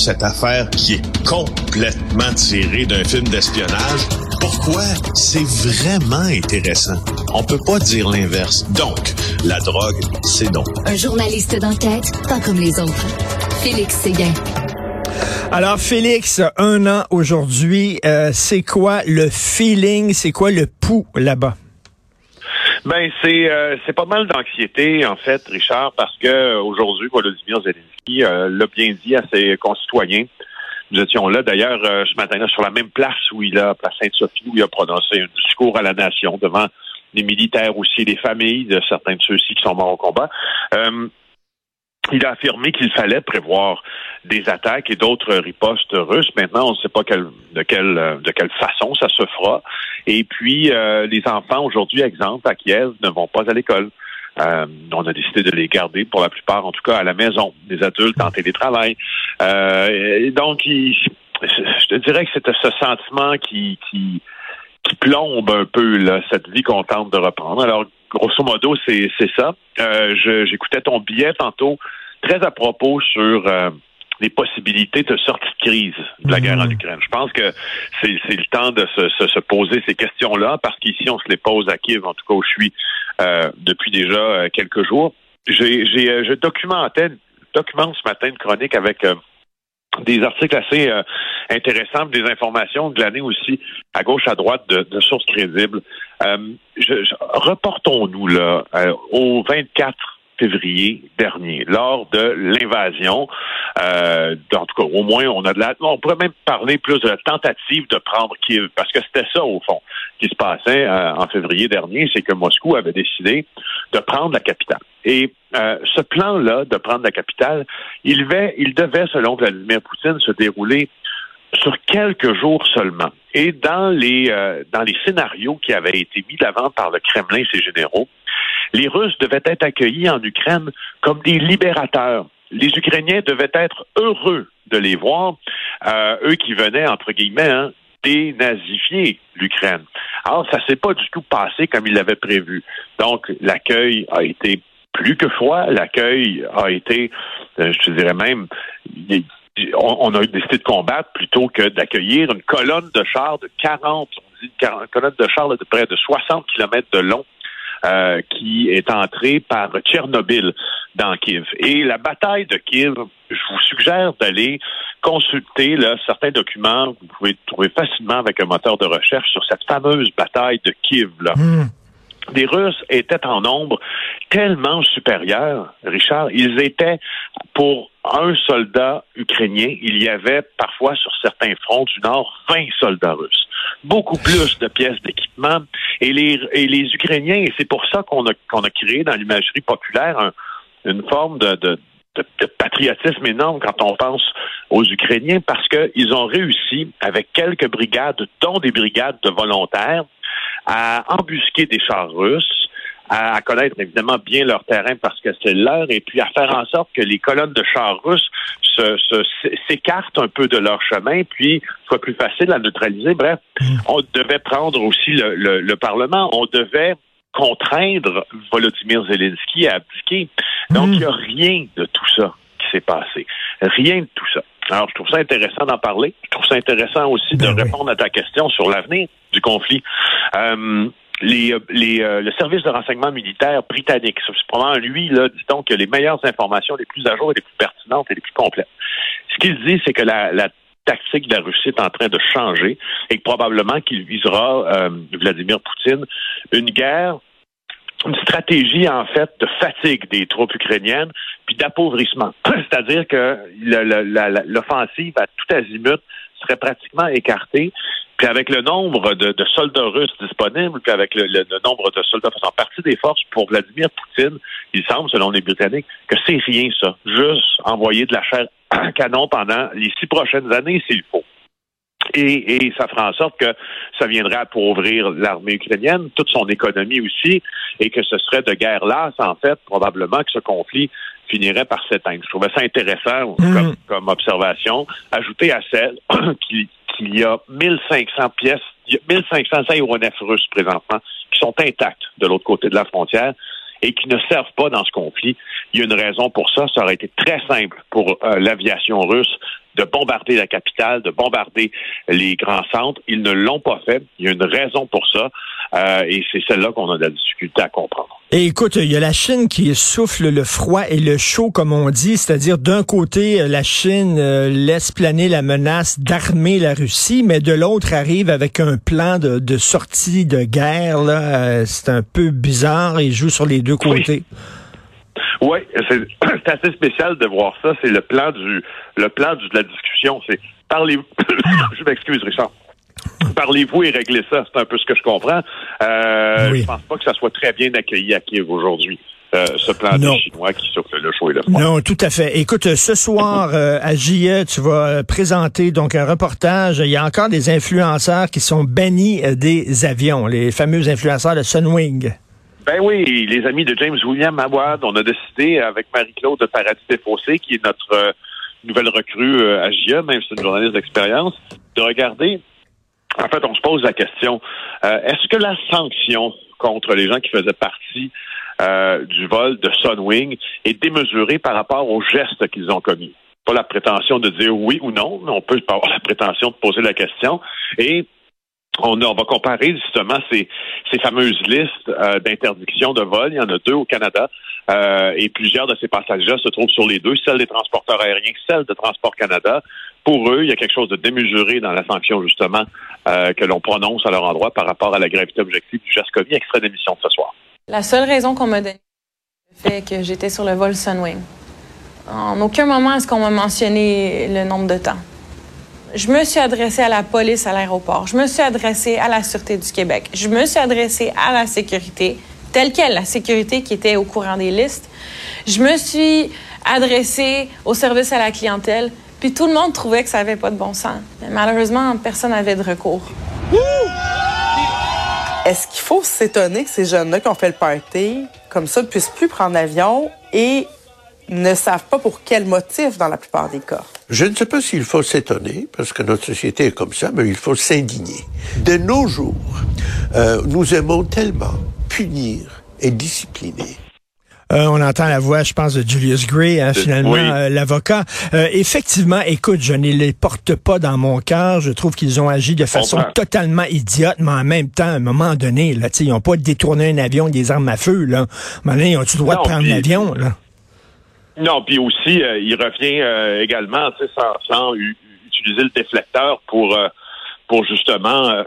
cette affaire qui est complètement tirée d'un film d'espionnage, pourquoi c'est vraiment intéressant? On peut pas dire l'inverse. Donc, la drogue, c'est donc. Un journaliste d'enquête, pas comme les autres. Félix Séguin. Alors, Félix, un an aujourd'hui, euh, c'est quoi le feeling, c'est quoi le pouls là-bas? Ben c'est euh, c'est pas mal d'anxiété en fait, Richard, parce que euh, aujourd'hui, Volodymyr Zelensky euh, l'a bien dit à ses concitoyens. Nous étions là d'ailleurs ce matin-là sur la même place où il a, à Sainte-Sophie, où il a prononcé un discours à la nation devant les militaires aussi, les familles de certains de ceux-ci qui sont morts au combat il a affirmé qu'il fallait prévoir des attaques et d'autres ripostes russes. Maintenant, on ne sait pas de, quelle, de quelle façon ça se fera. Et puis, euh, les enfants, aujourd'hui, exemple, à Kiev, ne vont pas à l'école. Euh, on a décidé de les garder, pour la plupart, en tout cas, à la maison, des adultes en télétravail. Euh, donc, je te dirais que c'est ce sentiment qui, qui, qui plombe un peu là, cette vie qu'on tente de reprendre. Alors, grosso modo, c'est ça. Euh, J'écoutais ton billet tantôt, très à propos sur euh, les possibilités de sortie de crise de la guerre en mmh. Ukraine. Je pense que c'est le temps de se, se, se poser ces questions-là, parce qu'ici, on se les pose à Kiev, en tout cas où je suis euh, depuis déjà euh, quelques jours. J'ai je documentais, documente ce matin une chronique avec des articles assez euh, intéressants, des informations glanées aussi à gauche, à droite de, sources crédibles. Euh, reportons-nous là euh, au 24 février dernier, lors de l'invasion. Euh, en tout cas, au moins, on a de la. On pourrait même parler plus de la tentative de prendre Kiev, parce que c'était ça, au fond, qui se passait euh, en février dernier, c'est que Moscou avait décidé de prendre la capitale. Et euh, ce plan-là de prendre la capitale, il devait, il devait, selon Vladimir Poutine, se dérouler sur quelques jours seulement. Et dans les euh, dans les scénarios qui avaient été mis d'avant par le Kremlin et ses généraux, les Russes devaient être accueillis en Ukraine comme des libérateurs. Les Ukrainiens devaient être heureux de les voir, euh, eux qui venaient, entre guillemets, hein, dénazifier l'Ukraine. Alors, ça s'est pas du tout passé comme ils l'avaient prévu. Donc, l'accueil a été plus que froid. L'accueil a été, euh, je te dirais même, on, a décidé de combattre plutôt que d'accueillir une colonne de chars de 40, on dit une colonne de chars de près de 60 kilomètres de long euh, qui est entrée par Tchernobyl dans Kiev. Et la bataille de Kiev, je vous suggère d'aller consulter là, certains documents que vous pouvez trouver facilement avec un moteur de recherche sur cette fameuse bataille de Kiev. Là. Hmm. Les Russes étaient en nombre tellement supérieur, Richard. Ils étaient pour un soldat ukrainien, il y avait parfois sur certains fronts du Nord 20 soldats russes. Beaucoup plus de pièces d'équipement. Et les, et les Ukrainiens, et c'est pour ça qu'on a, qu'on a créé dans l'imagerie populaire une forme de, de, de, patriotisme énorme quand on pense aux Ukrainiens parce qu'ils ont réussi, avec quelques brigades, dont des brigades de volontaires, à embusquer des chars russes, à, connaître évidemment bien leur terrain parce que c'est leur, et puis à faire en sorte que les colonnes de chars russes s'écartent un peu de leur chemin, puis soit plus facile à neutraliser. Bref, mm. on devait prendre aussi le, le, Parlement, on devait contraindre Volodymyr Zelensky à abdiquer. Donc, mm. il n'y a rien de tout ça qui s'est passé. Rien de tout ça. Alors, je trouve ça intéressant d'en parler. Je trouve ça intéressant aussi de ben répondre à ta question sur l'avenir du conflit. Euh, les, euh, le service de renseignement militaire britannique, c'est probablement lui, là, dit-on, que les meilleures informations, les plus à jour, les plus pertinentes et les plus complètes. Ce qu'il dit, c'est que la, tactique de la Russie est en train de changer et que probablement qu'il visera, euh, Vladimir Poutine, une guerre une stratégie en fait de fatigue des troupes ukrainiennes puis d'appauvrissement. C'est-à-dire que l'offensive à tout azimut serait pratiquement écartée. Puis avec le nombre de, soldats russes disponibles, puis avec le, nombre de soldats faisant partie des forces pour Vladimir Poutine, il semble, selon les Britanniques, que c'est rien ça. Juste envoyer de la chair à canon pendant les six prochaines années s'il faut. Et, et, ça fera en sorte que ça viendrait appauvrir l'armée ukrainienne, toute son économie aussi, et que ce serait de guerre lasse, en fait, probablement que ce conflit finirait par s'éteindre. Je trouvais ça intéressant mm. comme, observation. Ajouter à celle qu'il y a 1500 pièces, 1500 aéronefs russes présentement qui sont intacts de l'autre côté de la frontière et qui ne servent pas dans ce conflit. Il y a une raison pour ça. Ça aurait été très simple pour euh, l'aviation russe de bombarder la capitale, de bombarder les grands centres. Ils ne l'ont pas fait. Il y a une raison pour ça. Euh, et c'est celle-là qu'on a de la difficulté à comprendre. Et écoute, il y a la Chine qui souffle le froid et le chaud, comme on dit, c'est-à-dire d'un côté, la Chine euh, laisse planer la menace d'armer la Russie, mais de l'autre arrive avec un plan de, de sortie de guerre. Là, euh, c'est un peu bizarre. Il joue sur les deux côtés. Oui, c'est assez spécial de voir ça. C'est le plan du le plan de la discussion. C'est parlez je m'excuse, Richard. Parlez-vous et réglez ça. C'est un peu ce que je comprends. Euh, Je pense pas que ça soit très bien accueilli à Kiev aujourd'hui. Euh, ce plan des chinois qui souffle le chaud et le froid. Non, tout à fait. Écoute, ce soir euh, à JE, tu vas euh, présenter donc un reportage. Il y a encore des influenceurs qui sont bannis des avions, les fameux influenceurs de Sunwing. Ben oui, les amis de James William Awad, on a décidé avec Marie-Claude de Paradis Défaussé, qui est notre nouvelle recrue à JE, même si c'est une journaliste d'expérience, de regarder en fait, on se pose la question, euh, est-ce que la sanction contre les gens qui faisaient partie euh, du vol de Sunwing est démesurée par rapport aux gestes qu'ils ont commis? Pas la prétention de dire oui ou non, mais on peut avoir la prétention de poser la question. Et on, va comparer justement ces, fameuses listes euh, d'interdiction de vol. Il y en a deux au Canada. et plusieurs de ces passages-là se trouvent sur les deux, celle des transporteurs aériens, celle de Transport Canada pour eux, il y a quelque chose de démesuré dans la sanction, justement, euh, que l'on prononce à leur endroit par rapport à la gravité objective du geste commis. Extrait d'émission de ce soir. La seule raison qu'on m'a donnée, le fait que j'étais sur le vol Sunwing. En aucun moment est-ce qu'on m'a mentionné le nombre de temps. Je me suis adressée à la police à l'aéroport. Je me suis adressée à la Sûreté du Québec. Je me suis adressée à la sécurité, telle qu'elle, la sécurité qui était au courant des listes. Je me suis adressée au service à la clientèle. Puis tout le monde trouvait que ça n'avait pas de bon sens. Malheureusement, personne n'avait de recours. Est-ce qu'il faut s'étonner que ces jeunes-là qui ont fait le party, comme ça, ne puissent plus prendre l'avion et ne savent pas pour quel motif dans la plupart des cas? Je ne sais pas s'il faut s'étonner, parce que notre société est comme ça, mais il faut s'indigner. De nos jours, euh, nous aimons tellement punir et discipliner euh, on entend la voix, je pense, de Julius Gray, hein, finalement, euh, l'avocat. Euh, effectivement, écoute, je ne les porte pas dans mon cœur. Je trouve qu'ils ont agi de façon totalement idiote, mais en même temps, à un moment donné, là, ils n'ont pas détourné un avion des armes à feu. Là. À un moment donné, ils ont-tu le droit de prendre l'avion? Là? Non, puis aussi, il revient également, sans, sans utiliser le déflecteur pour pour justement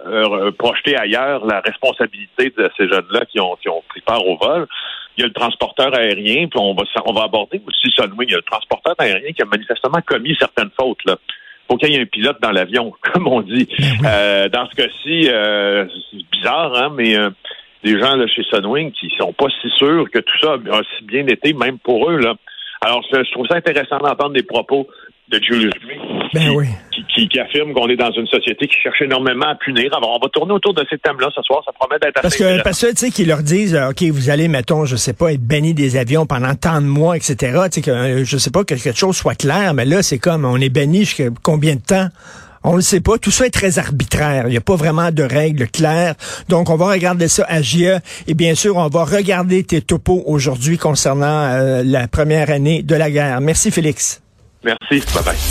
projeter ailleurs la responsabilité de ces jeunes-là qui ont, qui ont pris part au vol il y a le transporteur aérien, puis on va, on va aborder aussi Sunwing. Il y a le transporteur aérien qui a manifestement commis certaines fautes. Là. faut qu'il y ait un pilote dans l'avion, comme on dit. Ben euh, dans ce cas-ci, euh, c'est bizarre, hein, mais euh, des gens là, chez Sunwing qui sont pas si sûrs que tout ça a si bien été, même pour eux. Là. Alors, je trouve ça intéressant d'entendre des propos de Julius Green ben qui, qui, affirme qu'on est dans une société qui cherche énormément à punir. Alors, on va tourner autour de ces thèmes-là ce soir. Ça promet d'être parce que Parce que, tu sais, qu'ils leur disent, euh, OK, vous allez, mettons, je sais pas, être banni des avions pendant tant de mois, etc. Tu sais, que, euh, je sais pas que quelque chose soit clair, mais là, c'est comme, on est banni jusqu'à combien de temps? On ne sait pas. Tout ça est très arbitraire. Il n'y a pas vraiment de règles claires. Donc, on va regarder ça à GIE. Et bien sûr, on va regarder tes topos aujourd'hui concernant euh, la première année de la guerre. Merci, Félix. Merci. Bye bye.